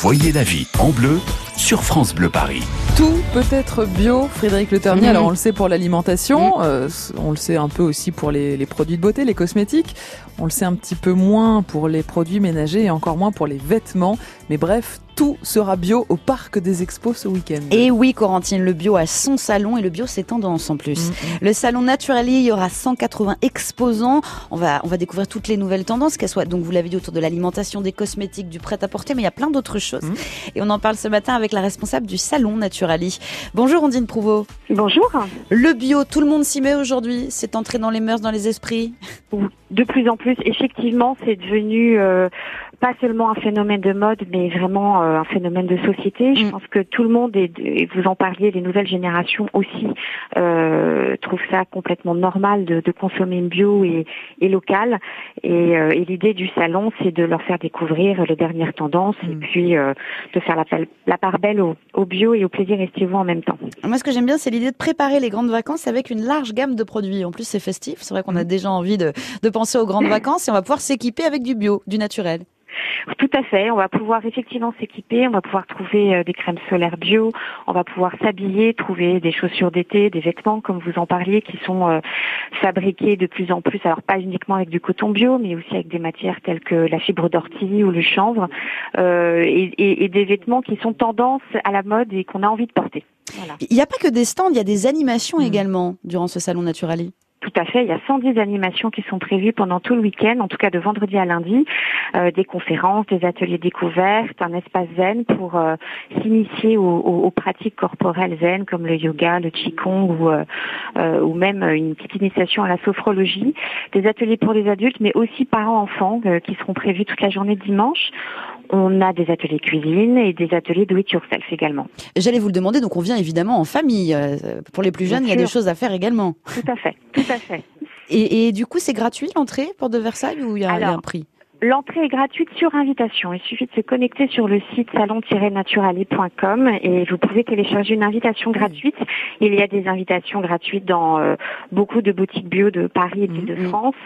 Voyez la vie en bleu sur France Bleu Paris. Tout peut être bio, Frédéric Le Ternier. Alors on le sait pour l'alimentation, euh, on le sait un peu aussi pour les, les, produits de beauté, les cosmétiques. On le sait un petit peu moins pour les produits ménagers et encore moins pour les vêtements. Mais bref, tout sera bio au parc des expos ce week-end. Et oui, Corentine, le bio a son salon et le bio c'est tendance en plus. Le salon Naturali, il y aura 180 exposants. On va, on va découvrir toutes les nouvelles tendances, qu'elles soient, donc vous l'avez dit, autour de l'alimentation, des cosmétiques, du prêt-à-porter, mais il y a plein d'autres choses. Mm. Et on en parle ce matin avec la responsable du salon Naturali. Bonjour Ondine Prouveau. Bonjour. Le bio, tout le monde s'y met aujourd'hui. C'est entré dans les mœurs, dans les esprits. De plus en plus, effectivement, c'est devenu euh, pas seulement un phénomène de mode, mais vraiment euh, un phénomène de société. Je mm. pense que tout le monde, et, vous en parliez, les nouvelles générations aussi, euh, trouvent ça complètement normal de, de consommer bio et, et local. Et, euh, et l'idée du salon, c'est de leur faire découvrir les dernières tendances et mm. puis euh, de faire la, la part belle au, au, bio et au plaisir estivaux en même temps. Moi, ce que j'aime bien, c'est l'idée de préparer les grandes vacances avec une large gamme de produits. En plus, c'est festif. C'est vrai qu'on a mm. déjà envie de, de penser aux grandes vacances et on va pouvoir s'équiper avec du bio, du naturel. Tout à fait. On va pouvoir effectivement s'équiper. On va pouvoir trouver euh, des crèmes solaires bio. On va pouvoir s'habiller, trouver des chaussures d'été, des vêtements, comme vous en parliez, qui sont euh, fabriqués de plus en plus. Alors pas uniquement avec du coton bio, mais aussi avec des matières telles que la fibre d'ortie ou le chanvre, euh, et, des vêtements qui sont tendance à la mode et qu'on a envie de porter. Il n'y a pas que des stands, il y a des animations mmh. également durant ce salon Naturali. Tout à fait. Il y a 110 animations qui sont prévues pendant tout le week-end, en tout cas de vendredi à lundi, euh, des conférences, des ateliers découvertes, un espace zen pour euh, s'initier aux, pratiques corporelles zen comme le yoga, le qigong ou, euh, ou même une petite initiation à la sophrologie, des ateliers pour les adultes, mais aussi parents-enfants qui seront prévus toute la journée dimanche. On a des ateliers cuisine et des ateliers do it yourself également. J'allais vous le demander, donc on vient évidemment en famille. Pour les plus jeunes, il y a des choses à faire également. Tout à fait, tout à fait. Et, et du coup, c'est gratuit l'entrée pour de Versailles ou il y a un prix? L'entrée est gratuite sur invitation. Il suffit de se connecter sur le site salon-naturali.com et vous pouvez télécharger une invitation gratuite. Il y a des invitations gratuites dans euh, beaucoup de boutiques bio de Paris et de mhm. France.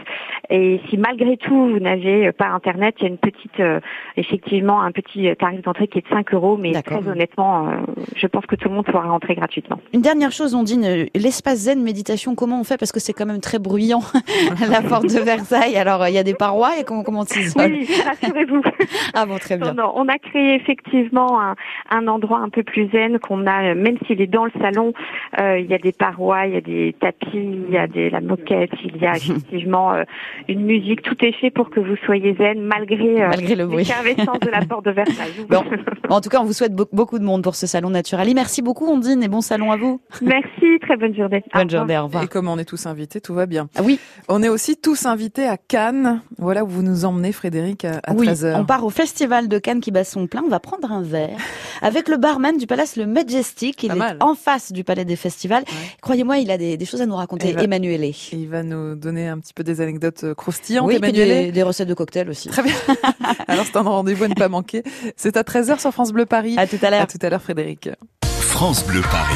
Et si malgré tout vous n'avez pas Internet, il y a une petite, euh, effectivement, un petit tarif d'entrée qui est de 5 euros, mais très honnêtement, euh, je pense que tout le monde pourra rentrer gratuitement. Une dernière chose, on dit l'espace zen méditation, comment on fait? Parce que c'est quand même très bruyant, la porte de Versailles. Alors, il y a des parois et comment, comment oui, rassurez-vous. ah bon, très bien. on a créé effectivement un, un endroit un peu plus zen qu'on a, même s'il est dans le salon, euh, il y a des parois, il y a des tapis, il y a des, la moquette, il y a effectivement euh, une musique. Tout est fait pour que vous soyez zen malgré, euh, malgré le bruit. de la porte de Versailles. Bon. en tout cas, on vous souhaite beaucoup de monde pour ce salon Naturali. Merci beaucoup, Ondine, et bon salon à vous. Merci, très bonne journée. Bonne journée, au revoir. Et comme on est tous invités, tout va bien. Ah oui. On est aussi tous invités à Cannes. Voilà où vous nous emmenez, Frédéric, à, oui, 13h. On part au festival de Cannes qui bat son plein. On va prendre un verre avec le barman du Palace Le Majestic. Il est en face du Palais des Festivals. Croyez-moi, il a des, choses à nous raconter, Emmanuel. Il va nous donner un petit peu des anecdotes euh, croustillantes, oui, Des, des recettes de cocktails aussi. Très bien. Alors c'est un rendez-vous à ne pas manquer. C'est à 13h sur France Bleu Paris. À tout à l'heure. À tout à l'heure, Frédéric. France Bleu Paris.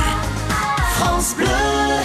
France Bleu.